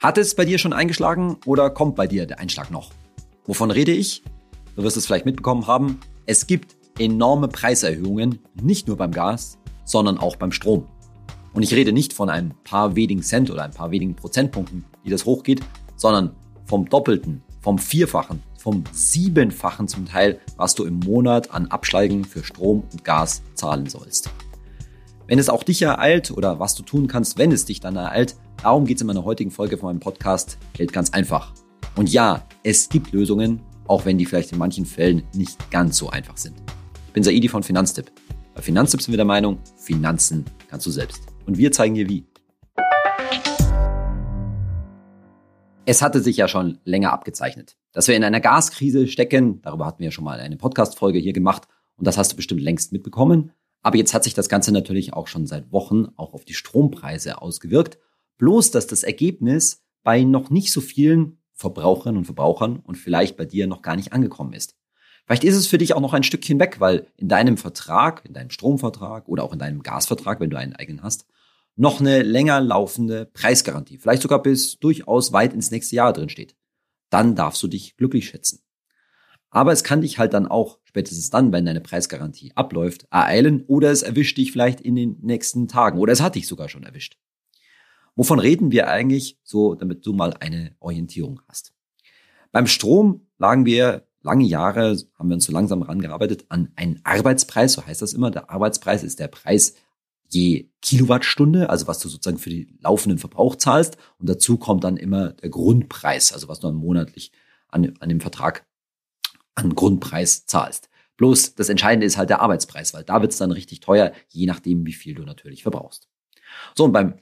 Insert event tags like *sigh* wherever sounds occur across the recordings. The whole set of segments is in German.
Hat es bei dir schon eingeschlagen oder kommt bei dir der Einschlag noch? Wovon rede ich? Du wirst es vielleicht mitbekommen haben. Es gibt enorme Preiserhöhungen, nicht nur beim Gas, sondern auch beim Strom. Und ich rede nicht von ein paar wenigen Cent oder ein paar wenigen Prozentpunkten, die das hochgeht, sondern vom Doppelten, vom Vierfachen, vom Siebenfachen zum Teil, was du im Monat an Abschlägen für Strom und Gas zahlen sollst. Wenn es auch dich ereilt oder was du tun kannst, wenn es dich dann ereilt, darum geht es in meiner heutigen Folge von meinem Podcast Geld ganz einfach. Und ja, es gibt Lösungen, auch wenn die vielleicht in manchen Fällen nicht ganz so einfach sind. Ich bin Saidi von Finanztipp. Bei Finanztipp sind wir der Meinung, Finanzen kannst du selbst. Und wir zeigen dir wie. Es hatte sich ja schon länger abgezeichnet, dass wir in einer Gaskrise stecken. Darüber hatten wir ja schon mal eine Podcast-Folge hier gemacht und das hast du bestimmt längst mitbekommen. Aber jetzt hat sich das Ganze natürlich auch schon seit Wochen auch auf die Strompreise ausgewirkt. Bloß, dass das Ergebnis bei noch nicht so vielen Verbraucherinnen und Verbrauchern und vielleicht bei dir noch gar nicht angekommen ist. Vielleicht ist es für dich auch noch ein Stückchen weg, weil in deinem Vertrag, in deinem Stromvertrag oder auch in deinem Gasvertrag, wenn du einen eigenen hast, noch eine länger laufende Preisgarantie, vielleicht sogar bis durchaus weit ins nächste Jahr drin steht. Dann darfst du dich glücklich schätzen. Aber es kann dich halt dann auch spätestens dann, wenn deine Preisgarantie abläuft, ereilen oder es erwischt dich vielleicht in den nächsten Tagen oder es hat dich sogar schon erwischt. Wovon reden wir eigentlich, so damit du mal eine Orientierung hast? Beim Strom lagen wir lange Jahre, haben wir uns so langsam rangearbeitet an einen Arbeitspreis, so heißt das immer. Der Arbeitspreis ist der Preis je Kilowattstunde, also was du sozusagen für den laufenden Verbrauch zahlst. Und dazu kommt dann immer der Grundpreis, also was du dann monatlich an, an dem Vertrag an Grundpreis zahlst. Bloß das Entscheidende ist halt der Arbeitspreis, weil da wird es dann richtig teuer, je nachdem, wie viel du natürlich verbrauchst. So, und beim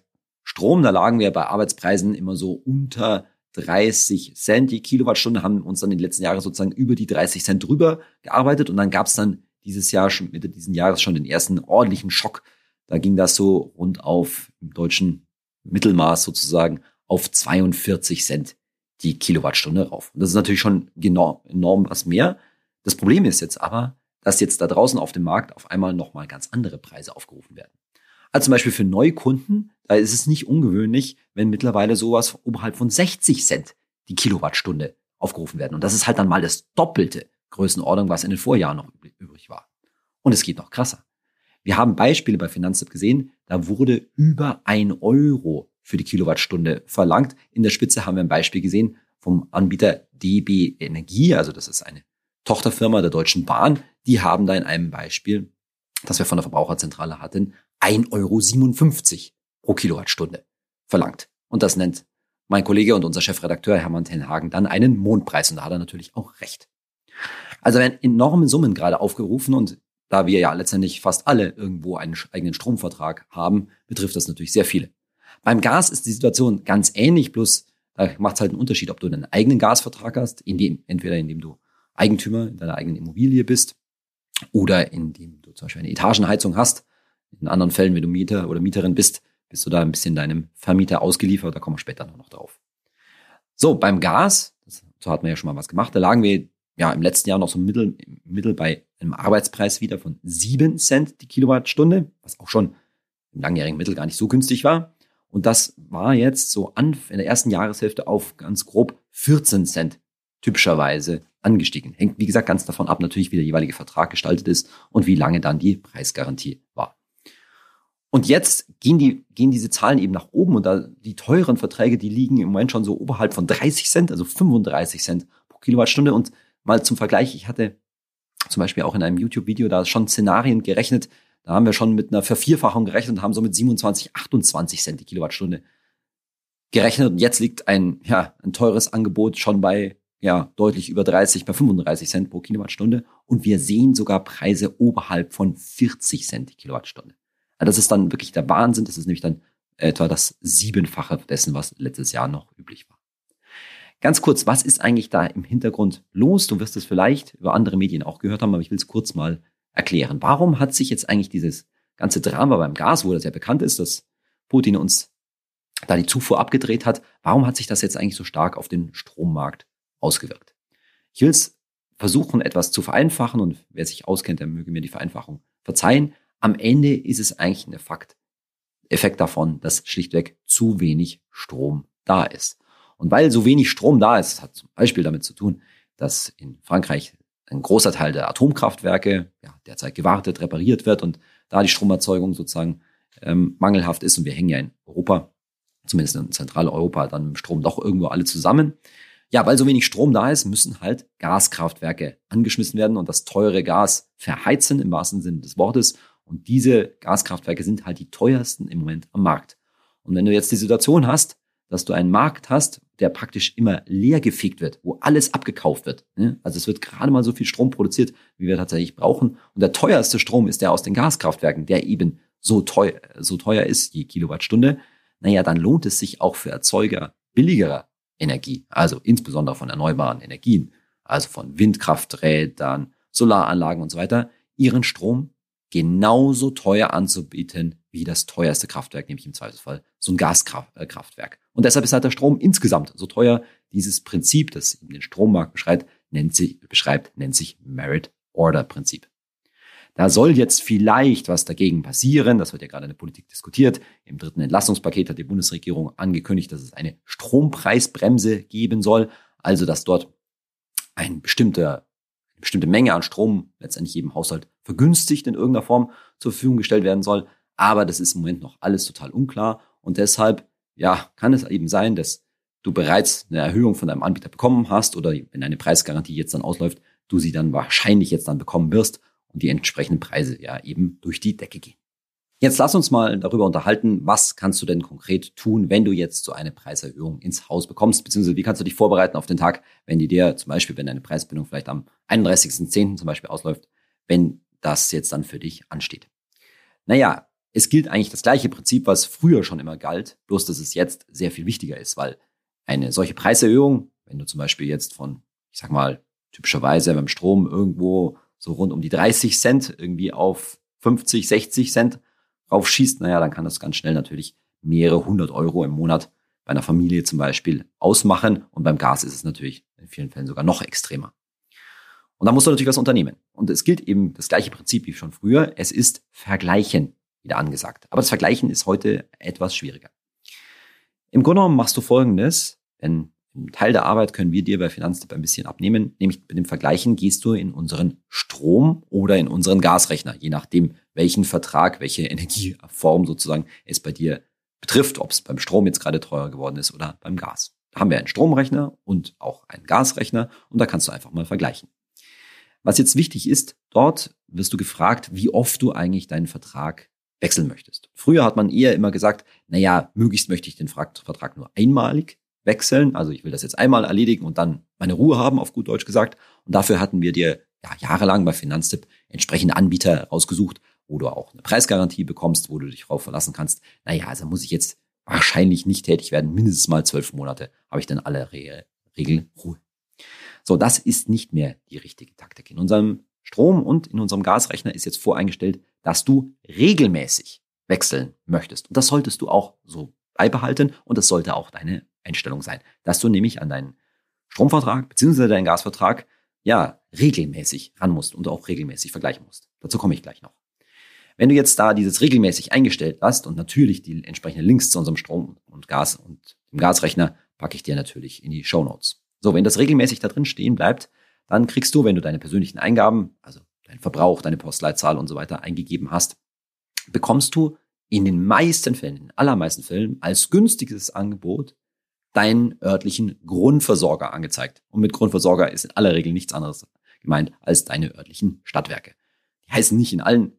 Strom, da lagen wir bei Arbeitspreisen immer so unter 30 Cent die Kilowattstunde, haben uns dann in den letzten Jahren sozusagen über die 30 Cent drüber gearbeitet und dann gab es dann dieses Jahr schon, Mitte dieses Jahres schon den ersten ordentlichen Schock. Da ging das so rund auf im deutschen Mittelmaß sozusagen auf 42 Cent die Kilowattstunde rauf. Und das ist natürlich schon enorm, enorm was mehr. Das Problem ist jetzt aber, dass jetzt da draußen auf dem Markt auf einmal nochmal ganz andere Preise aufgerufen werden. Also zum Beispiel für Neukunden, da ist es nicht ungewöhnlich, wenn mittlerweile sowas oberhalb von 60 Cent die Kilowattstunde aufgerufen werden. Und das ist halt dann mal das doppelte Größenordnung, was in den Vorjahren noch übrig war. Und es geht noch krasser. Wir haben Beispiele bei Finanztipp gesehen, da wurde über ein Euro für die Kilowattstunde verlangt. In der Spitze haben wir ein Beispiel gesehen vom Anbieter DB Energie, also das ist eine Tochterfirma der Deutschen Bahn. Die haben da in einem Beispiel, das wir von der Verbraucherzentrale hatten, 1,57 Euro pro Kilowattstunde verlangt. Und das nennt mein Kollege und unser Chefredakteur Hermann Tenhagen dann einen Mondpreis. Und da hat er natürlich auch recht. Also werden enorme Summen gerade aufgerufen und da wir ja letztendlich fast alle irgendwo einen eigenen Stromvertrag haben, betrifft das natürlich sehr viele. Beim Gas ist die Situation ganz ähnlich, bloß da macht es halt einen Unterschied, ob du einen eigenen Gasvertrag hast, in dem, entweder indem du Eigentümer in deiner eigenen Immobilie bist oder indem du zum Beispiel eine Etagenheizung hast. In anderen Fällen, wenn du Mieter oder Mieterin bist, bist du da ein bisschen deinem Vermieter ausgeliefert, da kommen wir später noch drauf. So, beim Gas, so hat man ja schon mal was gemacht, da lagen wir ja im letzten Jahr noch so mittel, mittel bei einem Arbeitspreis wieder von sieben Cent die Kilowattstunde, was auch schon im langjährigen Mittel gar nicht so günstig war. Und das war jetzt so an, in der ersten Jahreshälfte auf ganz grob 14 Cent typischerweise angestiegen. Hängt, wie gesagt, ganz davon ab, natürlich, wie der jeweilige Vertrag gestaltet ist und wie lange dann die Preisgarantie. Und jetzt gehen, die, gehen diese Zahlen eben nach oben und da die teuren Verträge, die liegen im Moment schon so oberhalb von 30 Cent, also 35 Cent pro Kilowattstunde. Und mal zum Vergleich, ich hatte zum Beispiel auch in einem YouTube-Video da schon Szenarien gerechnet, da haben wir schon mit einer Vervierfachung gerechnet und haben so mit 27, 28 Cent die Kilowattstunde gerechnet. Und jetzt liegt ein, ja, ein teures Angebot schon bei, ja, deutlich über 30, bei 35 Cent pro Kilowattstunde. Und wir sehen sogar Preise oberhalb von 40 Cent die Kilowattstunde. Das ist dann wirklich der Wahnsinn. Das ist nämlich dann etwa das Siebenfache dessen, was letztes Jahr noch üblich war. Ganz kurz, was ist eigentlich da im Hintergrund los? Du wirst es vielleicht über andere Medien auch gehört haben, aber ich will es kurz mal erklären. Warum hat sich jetzt eigentlich dieses ganze Drama beim Gas, wo das ja bekannt ist, dass Putin uns da die Zufuhr abgedreht hat, warum hat sich das jetzt eigentlich so stark auf den Strommarkt ausgewirkt? Ich will es versuchen, etwas zu vereinfachen und wer sich auskennt, der möge mir die Vereinfachung verzeihen. Am Ende ist es eigentlich ein Fakt, Effekt davon, dass schlichtweg zu wenig Strom da ist. Und weil so wenig Strom da ist, hat zum Beispiel damit zu tun, dass in Frankreich ein großer Teil der Atomkraftwerke ja, derzeit gewartet, repariert wird und da die Stromerzeugung sozusagen ähm, mangelhaft ist. Und wir hängen ja in Europa, zumindest in Zentraleuropa, dann mit Strom doch irgendwo alle zusammen. Ja, weil so wenig Strom da ist, müssen halt Gaskraftwerke angeschmissen werden und das teure Gas verheizen im wahrsten Sinne des Wortes. Und diese Gaskraftwerke sind halt die teuersten im Moment am Markt. Und wenn du jetzt die Situation hast, dass du einen Markt hast, der praktisch immer leer gefegt wird, wo alles abgekauft wird. Ne? Also es wird gerade mal so viel Strom produziert, wie wir tatsächlich brauchen. Und der teuerste Strom ist der aus den Gaskraftwerken, der eben so teuer, so teuer ist, je Kilowattstunde. Naja, dann lohnt es sich auch für Erzeuger billigerer Energie, also insbesondere von erneuerbaren Energien, also von Windkrafträdern, Solaranlagen und so weiter, ihren Strom genauso teuer anzubieten wie das teuerste Kraftwerk, nämlich im Zweifelsfall so ein Gaskraftwerk. Und deshalb ist halt der Strom insgesamt so teuer. Dieses Prinzip, das eben den Strommarkt beschreibt, nennt sich, beschreibt, nennt sich Merit Order Prinzip. Da soll jetzt vielleicht was dagegen passieren. Das wird ja gerade in der Politik diskutiert. Im dritten Entlastungspaket hat die Bundesregierung angekündigt, dass es eine Strompreisbremse geben soll. Also, dass dort ein bestimmter, eine bestimmte Menge an Strom letztendlich jedem Haushalt vergünstigt in irgendeiner Form zur Verfügung gestellt werden soll. Aber das ist im Moment noch alles total unklar. Und deshalb, ja, kann es eben sein, dass du bereits eine Erhöhung von deinem Anbieter bekommen hast oder wenn eine Preisgarantie jetzt dann ausläuft, du sie dann wahrscheinlich jetzt dann bekommen wirst und die entsprechenden Preise ja eben durch die Decke gehen. Jetzt lass uns mal darüber unterhalten, was kannst du denn konkret tun, wenn du jetzt so eine Preiserhöhung ins Haus bekommst, beziehungsweise wie kannst du dich vorbereiten auf den Tag, wenn die dir zum Beispiel, wenn deine Preisbindung vielleicht am 31.10. zum Beispiel ausläuft, wenn das jetzt dann für dich ansteht. Naja, es gilt eigentlich das gleiche Prinzip, was früher schon immer galt, bloß dass es jetzt sehr viel wichtiger ist, weil eine solche Preiserhöhung, wenn du zum Beispiel jetzt von, ich sag mal, typischerweise beim Strom irgendwo so rund um die 30 Cent irgendwie auf 50, 60 Cent raufschießt, naja, dann kann das ganz schnell natürlich mehrere hundert Euro im Monat bei einer Familie zum Beispiel ausmachen. Und beim Gas ist es natürlich in vielen Fällen sogar noch extremer. Und da musst du natürlich was unternehmen. Und es gilt eben das gleiche Prinzip wie schon früher. Es ist Vergleichen wieder angesagt. Aber das Vergleichen ist heute etwas schwieriger. Im Grunde genommen machst du Folgendes, wenn einen Teil der Arbeit können wir dir bei Finanztipp ein bisschen abnehmen. Nämlich mit dem Vergleichen gehst du in unseren Strom oder in unseren Gasrechner, je nachdem, welchen Vertrag, welche *laughs* Energieform sozusagen es bei dir betrifft, ob es beim Strom jetzt gerade teurer geworden ist oder beim Gas. Da haben wir einen Stromrechner und auch einen Gasrechner und da kannst du einfach mal vergleichen. Was jetzt wichtig ist, dort wirst du gefragt, wie oft du eigentlich deinen Vertrag wechseln möchtest. Früher hat man eher immer gesagt, naja, möglichst möchte ich den Vertrag nur einmalig wechseln. Also ich will das jetzt einmal erledigen und dann meine Ruhe haben, auf gut Deutsch gesagt. Und dafür hatten wir dir ja, jahrelang bei Finanztipp entsprechende Anbieter rausgesucht, wo du auch eine Preisgarantie bekommst, wo du dich drauf verlassen kannst. Naja, also muss ich jetzt wahrscheinlich nicht tätig werden. Mindestens mal zwölf Monate habe ich dann alle Re Regeln Ruhe. So, das ist nicht mehr die richtige Taktik. In unserem Strom und in unserem Gasrechner ist jetzt voreingestellt, dass du regelmäßig wechseln möchtest. Und das solltest du auch so beibehalten und das sollte auch deine Einstellung sein, dass du nämlich an deinen Stromvertrag bzw. deinen Gasvertrag ja regelmäßig ran musst und auch regelmäßig vergleichen musst. Dazu komme ich gleich noch. Wenn du jetzt da dieses regelmäßig eingestellt hast und natürlich die entsprechenden Links zu unserem Strom und Gas und dem Gasrechner packe ich dir natürlich in die Show Notes. So, wenn das regelmäßig da drin stehen bleibt, dann kriegst du, wenn du deine persönlichen Eingaben, also deinen Verbrauch, deine Postleitzahl und so weiter eingegeben hast, bekommst du in den meisten Fällen, in den allermeisten Fällen als günstiges Angebot deinen örtlichen Grundversorger angezeigt. Und mit Grundversorger ist in aller Regel nichts anderes gemeint als deine örtlichen Stadtwerke. Die heißen nicht in allen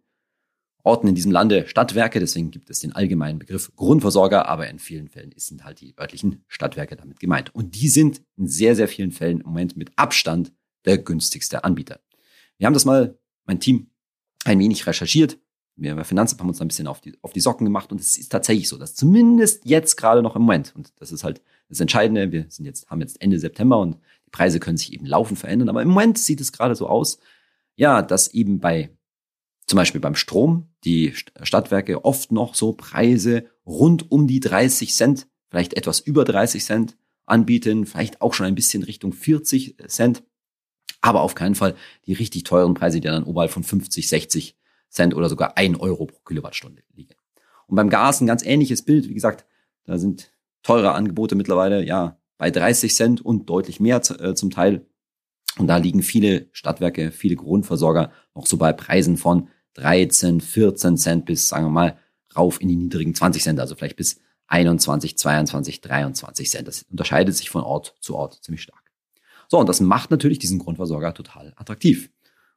Orten in diesem Lande Stadtwerke, deswegen gibt es den allgemeinen Begriff Grundversorger, aber in vielen Fällen sind halt die örtlichen Stadtwerke damit gemeint. Und die sind in sehr, sehr vielen Fällen im Moment mit Abstand der günstigste Anbieter. Wir haben das mal, mein Team, ein wenig recherchiert. Wir bei Finanzamt haben uns ein bisschen auf die, auf die Socken gemacht. Und es ist tatsächlich so, dass zumindest jetzt gerade noch im Moment, und das ist halt das Entscheidende, wir sind jetzt, haben jetzt Ende September und die Preise können sich eben laufend verändern, aber im Moment sieht es gerade so aus, ja, dass eben bei, zum Beispiel beim Strom, die Stadtwerke oft noch so Preise rund um die 30 Cent, vielleicht etwas über 30 Cent anbieten, vielleicht auch schon ein bisschen Richtung 40 Cent, aber auf keinen Fall die richtig teuren Preise, die dann oberhalb von 50, 60 Cent oder sogar ein Euro pro Kilowattstunde liegen. Und beim Gas ein ganz ähnliches Bild. Wie gesagt, da sind teure Angebote mittlerweile, ja, bei 30 Cent und deutlich mehr äh, zum Teil. Und da liegen viele Stadtwerke, viele Grundversorger noch so bei Preisen von 13, 14 Cent bis, sagen wir mal, rauf in die niedrigen 20 Cent, also vielleicht bis 21, 22, 23 Cent. Das unterscheidet sich von Ort zu Ort ziemlich stark. So, und das macht natürlich diesen Grundversorger total attraktiv.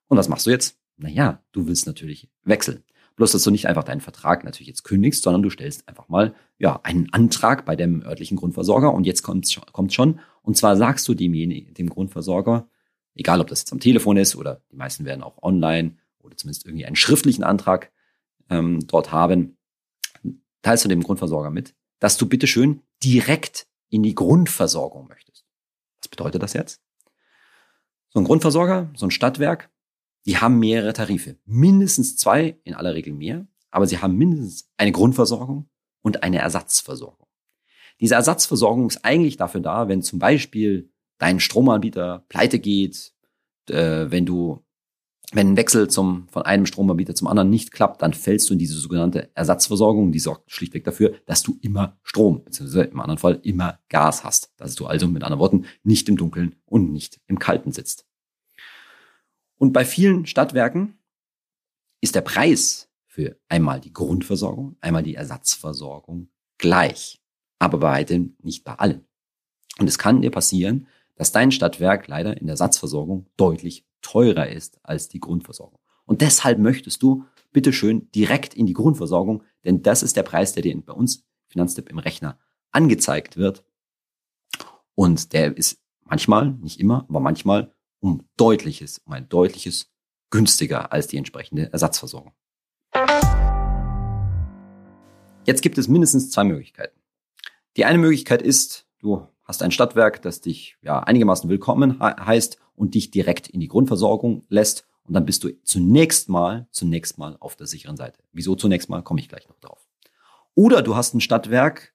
Und was machst du jetzt? Naja, du willst natürlich wechseln. Bloß, dass du nicht einfach deinen Vertrag natürlich jetzt kündigst, sondern du stellst einfach mal, ja, einen Antrag bei dem örtlichen Grundversorger und jetzt kommt kommt schon. Und zwar sagst du demjenigen, dem Grundversorger, egal ob das jetzt am Telefon ist oder die meisten werden auch online oder zumindest irgendwie einen schriftlichen Antrag ähm, dort haben, teilst du dem Grundversorger mit, dass du bitteschön direkt in die Grundversorgung möchtest. Was bedeutet das jetzt? So ein Grundversorger, so ein Stadtwerk, die haben mehrere Tarife. Mindestens zwei, in aller Regel mehr, aber sie haben mindestens eine Grundversorgung und eine Ersatzversorgung. Diese Ersatzversorgung ist eigentlich dafür da, wenn zum Beispiel dein Stromanbieter pleite geht, äh, wenn du wenn ein Wechsel zum, von einem Stromanbieter zum anderen nicht klappt, dann fällst du in diese sogenannte Ersatzversorgung. Die sorgt schlichtweg dafür, dass du immer Strom, beziehungsweise im anderen Fall immer Gas hast. Dass du also mit anderen Worten nicht im Dunkeln und nicht im Kalten sitzt. Und bei vielen Stadtwerken ist der Preis für einmal die Grundversorgung, einmal die Ersatzversorgung gleich. Aber bei weitem nicht bei allen. Und es kann dir passieren, dass dein Stadtwerk leider in der Ersatzversorgung deutlich teurer ist als die Grundversorgung. Und deshalb möchtest du bitteschön direkt in die Grundversorgung, denn das ist der Preis, der dir bei uns Finanztipp im Rechner angezeigt wird. Und der ist manchmal, nicht immer, aber manchmal um deutliches, um ein deutliches günstiger als die entsprechende Ersatzversorgung. Jetzt gibt es mindestens zwei Möglichkeiten. Die eine Möglichkeit ist, du hast ein Stadtwerk, das dich ja einigermaßen willkommen heißt und dich direkt in die Grundversorgung lässt. Und dann bist du zunächst mal, zunächst mal auf der sicheren Seite. Wieso zunächst mal, komme ich gleich noch drauf. Oder du hast ein Stadtwerk,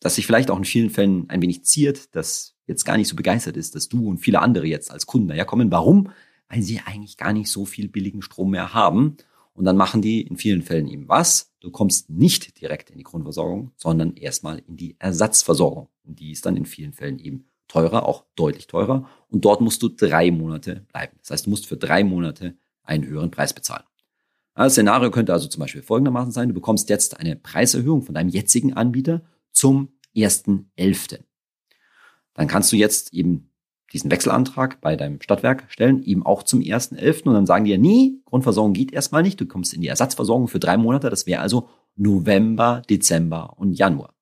das sich vielleicht auch in vielen Fällen ein wenig ziert, das jetzt gar nicht so begeistert ist, dass du und viele andere jetzt als Kunden daherkommen. Warum? Weil sie eigentlich gar nicht so viel billigen Strom mehr haben. Und dann machen die in vielen Fällen eben was? Du kommst nicht direkt in die Grundversorgung, sondern erstmal in die Ersatzversorgung. Und die ist dann in vielen Fällen eben teurer, auch deutlich teurer. Und dort musst du drei Monate bleiben. Das heißt, du musst für drei Monate einen höheren Preis bezahlen. Das Szenario könnte also zum Beispiel folgendermaßen sein. Du bekommst jetzt eine Preiserhöhung von deinem jetzigen Anbieter zum 1.11. Dann kannst du jetzt eben diesen Wechselantrag bei deinem Stadtwerk stellen, eben auch zum 1.11. Und dann sagen die ja, nee, Grundversorgung geht erstmal nicht. Du kommst in die Ersatzversorgung für drei Monate. Das wäre also November, Dezember und Januar.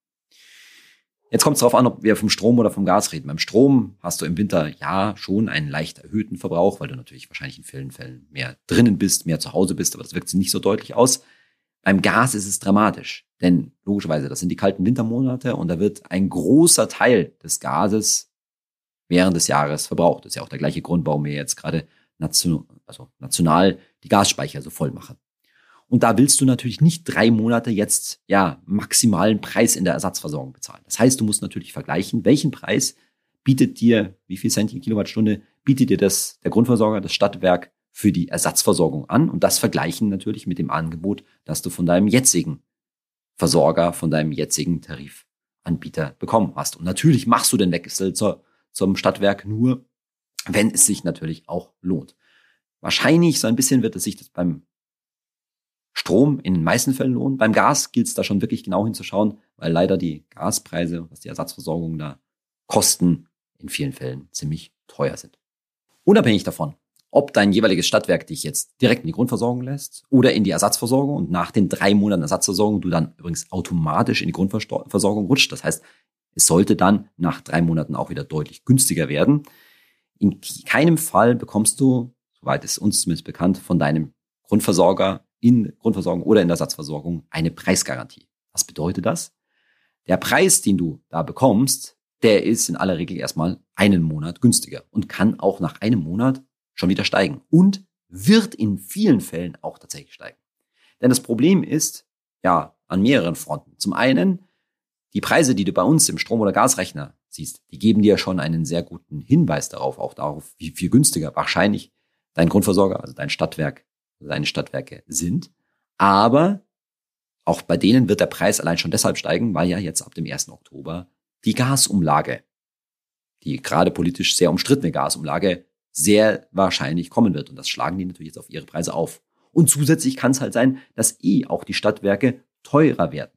Jetzt kommt es darauf an, ob wir vom Strom oder vom Gas reden. Beim Strom hast du im Winter ja schon einen leicht erhöhten Verbrauch, weil du natürlich wahrscheinlich in vielen Fällen mehr drinnen bist, mehr zu Hause bist, aber das wirkt sich nicht so deutlich aus. Beim Gas ist es dramatisch, denn logischerweise, das sind die kalten Wintermonate und da wird ein großer Teil des Gases während des Jahres verbraucht. Das ist ja auch der gleiche Grund, warum wir jetzt gerade nation, also national die Gasspeicher so voll machen. Und da willst du natürlich nicht drei Monate jetzt, ja, maximalen Preis in der Ersatzversorgung bezahlen. Das heißt, du musst natürlich vergleichen, welchen Preis bietet dir, wie viel Cent die Kilowattstunde bietet dir das, der Grundversorger, das Stadtwerk für die Ersatzversorgung an und das vergleichen natürlich mit dem Angebot, das du von deinem jetzigen Versorger, von deinem jetzigen Tarifanbieter bekommen hast. Und natürlich machst du den Wechsel zur, zum Stadtwerk nur, wenn es sich natürlich auch lohnt. Wahrscheinlich so ein bisschen wird es sich das beim Strom in den meisten Fällen lohnen. Beim Gas gilt es da schon wirklich genau hinzuschauen, weil leider die Gaspreise, was die Ersatzversorgung da kosten, in vielen Fällen ziemlich teuer sind. Unabhängig davon, ob dein jeweiliges Stadtwerk dich jetzt direkt in die Grundversorgung lässt oder in die Ersatzversorgung und nach den drei Monaten Ersatzversorgung du dann übrigens automatisch in die Grundversorgung rutscht. Das heißt, es sollte dann nach drei Monaten auch wieder deutlich günstiger werden. In keinem Fall bekommst du, soweit es uns zumindest bekannt, von deinem Grundversorger in Grundversorgung oder in Ersatzversorgung eine Preisgarantie. Was bedeutet das? Der Preis, den du da bekommst, der ist in aller Regel erstmal einen Monat günstiger und kann auch nach einem Monat schon wieder steigen und wird in vielen Fällen auch tatsächlich steigen. Denn das Problem ist, ja, an mehreren Fronten. Zum einen, die Preise, die du bei uns im Strom- oder Gasrechner siehst, die geben dir schon einen sehr guten Hinweis darauf, auch darauf, wie viel günstiger wahrscheinlich dein Grundversorger, also dein Stadtwerk seine Stadtwerke sind. Aber auch bei denen wird der Preis allein schon deshalb steigen, weil ja jetzt ab dem 1. Oktober die Gasumlage die gerade politisch sehr umstrittene Gasumlage sehr wahrscheinlich kommen wird. Und das schlagen die natürlich jetzt auf ihre Preise auf. Und zusätzlich kann es halt sein, dass eh auch die Stadtwerke teurer werden.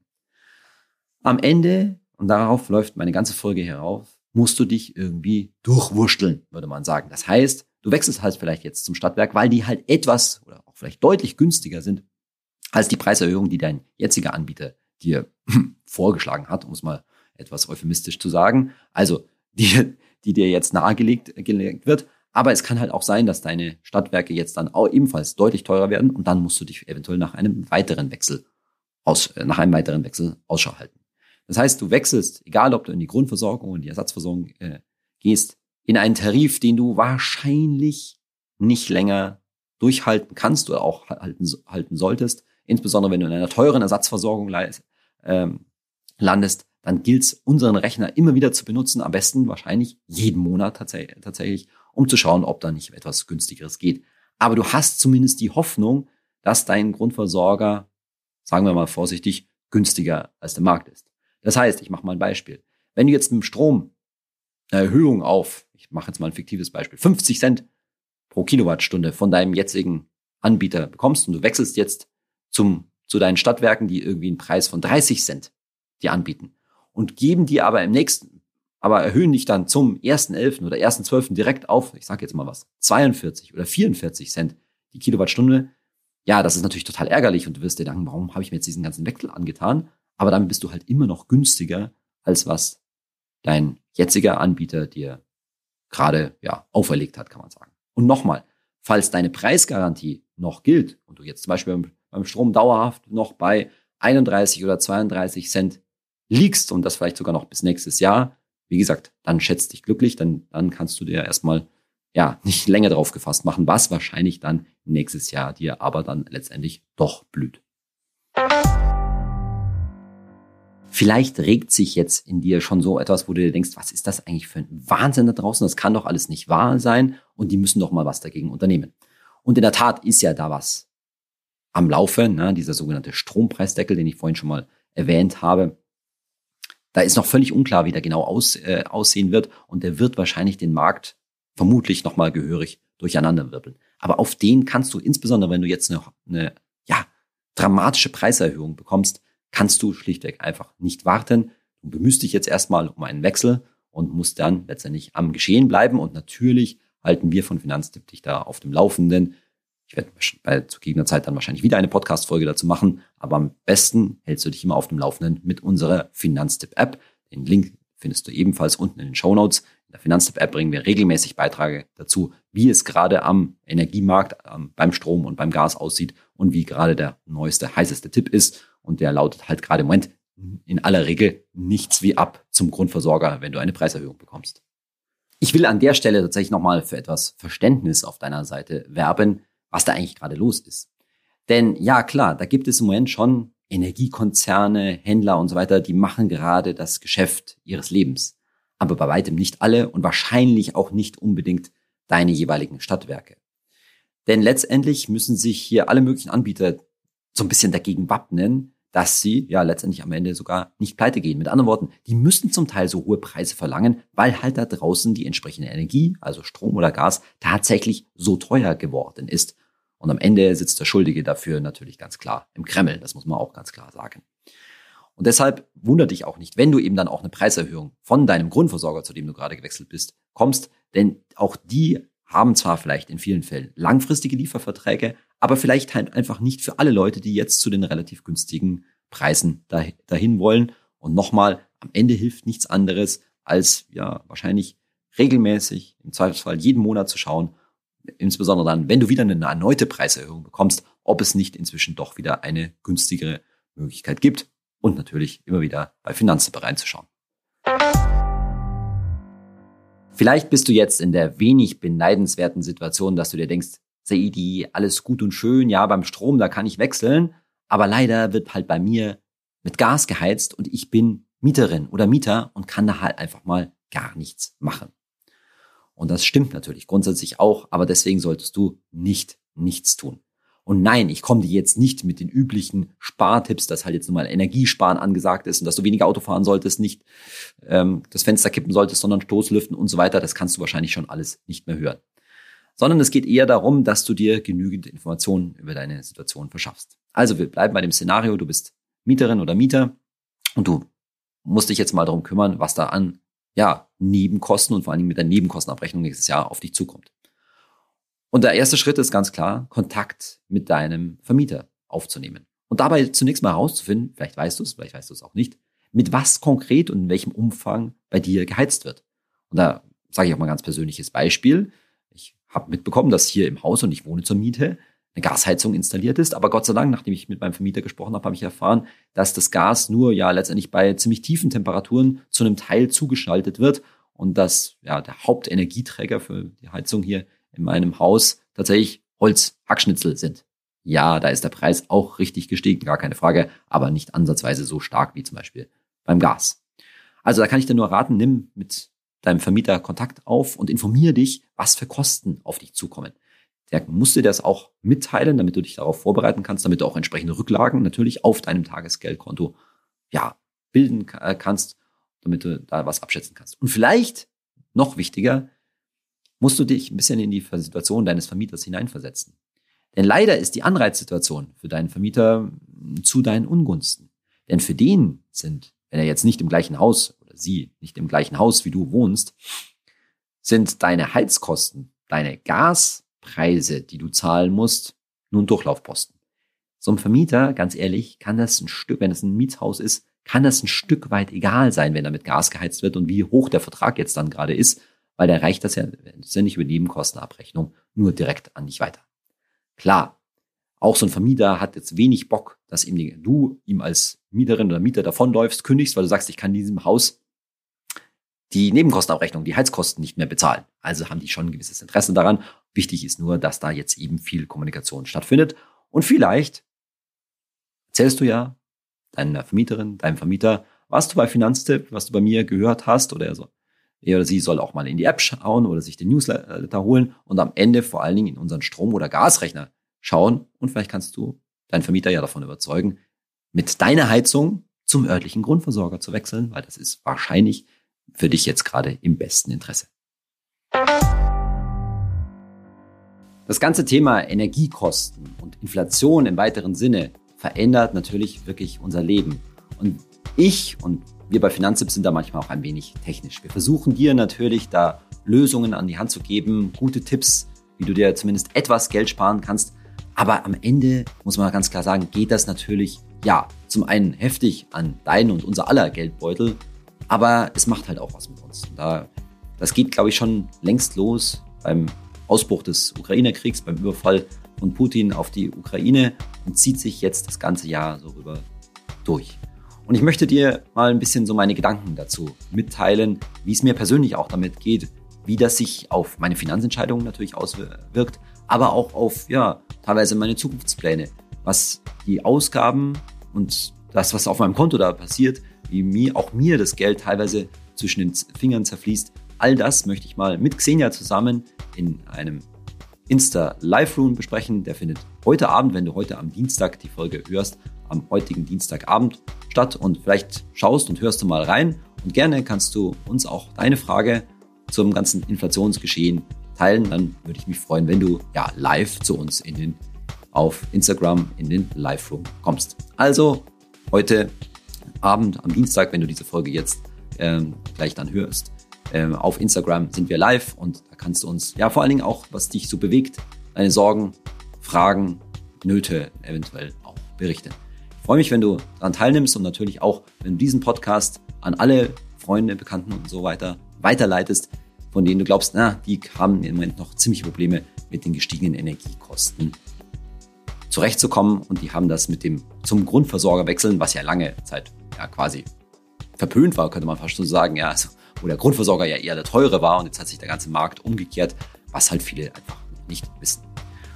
Am Ende, und darauf läuft meine ganze Folge herauf, musst du dich irgendwie durchwurschteln, würde man sagen. Das heißt, du wechselst halt vielleicht jetzt zum Stadtwerk, weil die halt etwas oder auch vielleicht deutlich günstiger sind als die Preiserhöhung, die dein jetziger Anbieter dir *clears throat* vorgeschlagen hat, um es mal etwas euphemistisch zu sagen. Also, die, die dir jetzt nahegelegt gelegt wird. Aber es kann halt auch sein, dass deine Stadtwerke jetzt dann auch ebenfalls deutlich teurer werden und dann musst du dich eventuell nach einem weiteren Wechsel aus, äh, nach einem weiteren Wechsel Ausschau halten. Das heißt, du wechselst, egal ob du in die Grundversorgung und die Ersatzversorgung äh, gehst, in einen Tarif, den du wahrscheinlich nicht länger durchhalten kannst oder auch halten, halten solltest. Insbesondere wenn du in einer teuren Ersatzversorgung ähm, landest, dann gilt es, unseren Rechner immer wieder zu benutzen, am besten wahrscheinlich jeden Monat tatsächlich, um zu schauen, ob da nicht etwas günstigeres geht. Aber du hast zumindest die Hoffnung, dass dein Grundversorger, sagen wir mal vorsichtig, günstiger als der Markt ist. Das heißt, ich mache mal ein Beispiel. Wenn du jetzt mit dem Strom eine Erhöhung auf, ich mache jetzt mal ein fiktives Beispiel, 50 Cent pro Kilowattstunde von deinem jetzigen Anbieter bekommst und du wechselst jetzt zum, zu deinen Stadtwerken, die irgendwie einen Preis von 30 Cent dir anbieten und geben dir aber im nächsten, aber erhöhen dich dann zum 1.11. oder 1.12. direkt auf, ich sage jetzt mal was, 42 oder 44 Cent die Kilowattstunde, ja, das ist natürlich total ärgerlich und du wirst dir denken, warum habe ich mir jetzt diesen ganzen Wechsel angetan? Aber damit bist du halt immer noch günstiger, als was dein jetziger Anbieter dir gerade ja, auferlegt hat, kann man sagen. Und nochmal, falls deine Preisgarantie noch gilt und du jetzt zum Beispiel beim Strom dauerhaft noch bei 31 oder 32 Cent liegst und das vielleicht sogar noch bis nächstes Jahr, wie gesagt, dann schätzt dich glücklich, dann, dann kannst du dir erstmal ja nicht länger drauf gefasst machen, was wahrscheinlich dann nächstes Jahr dir aber dann letztendlich doch blüht. Vielleicht regt sich jetzt in dir schon so etwas, wo du dir denkst, was ist das eigentlich für ein Wahnsinn da draußen? Das kann doch alles nicht wahr sein und die müssen doch mal was dagegen unternehmen. Und in der Tat ist ja da was am Laufen, ne? dieser sogenannte Strompreisdeckel, den ich vorhin schon mal erwähnt habe. Da ist noch völlig unklar, wie der genau aus, äh, aussehen wird und der wird wahrscheinlich den Markt vermutlich nochmal gehörig durcheinanderwirbeln. Aber auf den kannst du, insbesondere wenn du jetzt eine, eine ja, dramatische Preiserhöhung bekommst, kannst du schlichtweg einfach nicht warten. Du bemühst dich jetzt erstmal um einen Wechsel und musst dann letztendlich am Geschehen bleiben. Und natürlich halten wir von Finanztipp dich da auf dem Laufenden. Ich werde bei zu gegebener Zeit dann wahrscheinlich wieder eine Podcast-Folge dazu machen. Aber am besten hältst du dich immer auf dem Laufenden mit unserer Finanztipp-App. Den Link findest du ebenfalls unten in den Show Notes. In der Finanztipp-App bringen wir regelmäßig Beiträge dazu, wie es gerade am Energiemarkt, beim Strom und beim Gas aussieht und wie gerade der neueste, heißeste Tipp ist. Und der lautet halt gerade im Moment in aller Regel nichts wie ab zum Grundversorger, wenn du eine Preiserhöhung bekommst. Ich will an der Stelle tatsächlich nochmal für etwas Verständnis auf deiner Seite werben, was da eigentlich gerade los ist. Denn ja, klar, da gibt es im Moment schon Energiekonzerne, Händler und so weiter, die machen gerade das Geschäft ihres Lebens. Aber bei weitem nicht alle und wahrscheinlich auch nicht unbedingt deine jeweiligen Stadtwerke. Denn letztendlich müssen sich hier alle möglichen Anbieter so ein bisschen dagegen wappnen, dass sie ja letztendlich am Ende sogar nicht pleite gehen. Mit anderen Worten, die müssen zum Teil so hohe Preise verlangen, weil halt da draußen die entsprechende Energie, also Strom oder Gas, tatsächlich so teuer geworden ist. Und am Ende sitzt der Schuldige dafür natürlich ganz klar im Kreml. Das muss man auch ganz klar sagen. Und deshalb wundert dich auch nicht, wenn du eben dann auch eine Preiserhöhung von deinem Grundversorger, zu dem du gerade gewechselt bist, kommst. Denn auch die haben zwar vielleicht in vielen Fällen langfristige Lieferverträge, aber vielleicht halt einfach nicht für alle Leute, die jetzt zu den relativ günstigen Preisen dahin wollen. Und nochmal, am Ende hilft nichts anderes, als ja wahrscheinlich regelmäßig, im Zweifelsfall jeden Monat zu schauen, insbesondere dann, wenn du wieder eine erneute Preiserhöhung bekommst, ob es nicht inzwischen doch wieder eine günstigere Möglichkeit gibt und natürlich immer wieder bei Finanzen reinzuschauen. Vielleicht bist du jetzt in der wenig beneidenswerten Situation, dass du dir denkst, Saidi, alles gut und schön, ja, beim Strom, da kann ich wechseln, aber leider wird halt bei mir mit Gas geheizt und ich bin Mieterin oder Mieter und kann da halt einfach mal gar nichts machen. Und das stimmt natürlich grundsätzlich auch, aber deswegen solltest du nicht nichts tun. Und nein, ich komme dir jetzt nicht mit den üblichen Spartipps, dass halt jetzt nochmal Energiesparen angesagt ist und dass du weniger Auto fahren solltest, nicht ähm, das Fenster kippen solltest, sondern Stoßlüften und so weiter. Das kannst du wahrscheinlich schon alles nicht mehr hören. Sondern es geht eher darum, dass du dir genügend Informationen über deine Situation verschaffst. Also wir bleiben bei dem Szenario, du bist Mieterin oder Mieter und du musst dich jetzt mal darum kümmern, was da an ja, Nebenkosten und vor allen Dingen mit der Nebenkostenabrechnung nächstes Jahr auf dich zukommt. Und der erste Schritt ist ganz klar, Kontakt mit deinem Vermieter aufzunehmen. Und dabei zunächst mal herauszufinden, vielleicht weißt du es, vielleicht weißt du es auch nicht, mit was konkret und in welchem Umfang bei dir geheizt wird. Und da sage ich auch mal ein ganz persönliches Beispiel. Ich habe mitbekommen, dass hier im Haus, und ich wohne zur Miete, eine Gasheizung installiert ist. Aber Gott sei Dank, nachdem ich mit meinem Vermieter gesprochen habe, habe ich erfahren, dass das Gas nur ja letztendlich bei ziemlich tiefen Temperaturen zu einem Teil zugeschaltet wird und dass ja der Hauptenergieträger für die Heizung hier in meinem Haus tatsächlich Holzhackschnitzel sind. Ja, da ist der Preis auch richtig gestiegen, gar keine Frage, aber nicht ansatzweise so stark wie zum Beispiel beim Gas. Also da kann ich dir nur raten, nimm mit deinem Vermieter Kontakt auf und informiere dich, was für Kosten auf dich zukommen. Der muss dir das auch mitteilen, damit du dich darauf vorbereiten kannst, damit du auch entsprechende Rücklagen natürlich auf deinem Tagesgeldkonto ja, bilden kannst, damit du da was abschätzen kannst. Und vielleicht noch wichtiger, musst du dich ein bisschen in die Situation deines Vermieters hineinversetzen. Denn leider ist die Anreizsituation für deinen Vermieter zu deinen Ungunsten. Denn für den sind, wenn er jetzt nicht im gleichen Haus oder sie nicht im gleichen Haus wie du wohnst, sind deine Heizkosten, deine Gaspreise, die du zahlen musst, nun Durchlaufposten. So ein Vermieter, ganz ehrlich, kann das ein Stück, wenn es ein Mietshaus ist, kann das ein Stück weit egal sein, wenn da mit Gas geheizt wird und wie hoch der Vertrag jetzt dann gerade ist weil der reicht das ja ständig über Nebenkostenabrechnung nur direkt an dich weiter. Klar, auch so ein Vermieter hat jetzt wenig Bock, dass ihm du ihm als Mieterin oder Mieter davonläufst, kündigst, weil du sagst, ich kann diesem Haus die Nebenkostenabrechnung, die Heizkosten nicht mehr bezahlen. Also haben die schon ein gewisses Interesse daran. Wichtig ist nur, dass da jetzt eben viel Kommunikation stattfindet. Und vielleicht erzählst du ja deiner Vermieterin, deinem Vermieter, was du bei Finanztipp, was du bei mir gehört hast oder so er oder sie soll auch mal in die App schauen oder sich den Newsletter holen und am Ende vor allen Dingen in unseren Strom- oder Gasrechner schauen. Und vielleicht kannst du deinen Vermieter ja davon überzeugen, mit deiner Heizung zum örtlichen Grundversorger zu wechseln, weil das ist wahrscheinlich für dich jetzt gerade im besten Interesse. Das ganze Thema Energiekosten und Inflation im weiteren Sinne verändert natürlich wirklich unser Leben. Und ich und wir bei Finanztipps sind da manchmal auch ein wenig technisch. Wir versuchen dir natürlich da Lösungen an die Hand zu geben, gute Tipps, wie du dir zumindest etwas Geld sparen kannst. Aber am Ende muss man ganz klar sagen, geht das natürlich, ja, zum einen heftig an deinen und unser aller Geldbeutel, aber es macht halt auch was mit uns. Da, das geht, glaube ich, schon längst los beim Ausbruch des Ukraine-Kriegs, beim Überfall von Putin auf die Ukraine und zieht sich jetzt das ganze Jahr so rüber durch. Und ich möchte dir mal ein bisschen so meine Gedanken dazu mitteilen, wie es mir persönlich auch damit geht, wie das sich auf meine Finanzentscheidungen natürlich auswirkt, aber auch auf, ja, teilweise meine Zukunftspläne, was die Ausgaben und das, was auf meinem Konto da passiert, wie mir, auch mir das Geld teilweise zwischen den Fingern zerfließt. All das möchte ich mal mit Xenia zusammen in einem Insta Live Room besprechen. Der findet heute Abend, wenn du heute am Dienstag die Folge hörst, am heutigen Dienstagabend statt und vielleicht schaust und hörst du mal rein und gerne kannst du uns auch deine Frage zum ganzen Inflationsgeschehen teilen. Dann würde ich mich freuen, wenn du ja live zu uns in den auf Instagram in den Live-Room kommst. Also heute Abend am Dienstag, wenn du diese Folge jetzt ähm, gleich dann hörst, ähm, auf Instagram sind wir live und da kannst du uns ja vor allen Dingen auch, was dich so bewegt, deine Sorgen, Fragen, Nöte eventuell auch berichten freue mich, wenn du daran teilnimmst und natürlich auch, wenn du diesen Podcast an alle Freunde, Bekannten und so weiter weiterleitest, von denen du glaubst, na, die haben im Moment noch ziemliche Probleme mit den gestiegenen Energiekosten zurechtzukommen und die haben das mit dem zum Grundversorger wechseln, was ja lange Zeit ja quasi verpönt war, könnte man fast so sagen, ja, also, wo der Grundversorger ja eher der teure war und jetzt hat sich der ganze Markt umgekehrt, was halt viele einfach nicht wissen.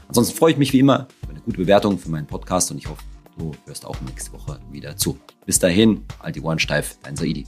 Ansonsten freue ich mich wie immer über eine gute Bewertung für meinen Podcast und ich hoffe, Du hörst auch nächste Woche wieder zu. Bis dahin, halt die Ohren steif, dein Saidi.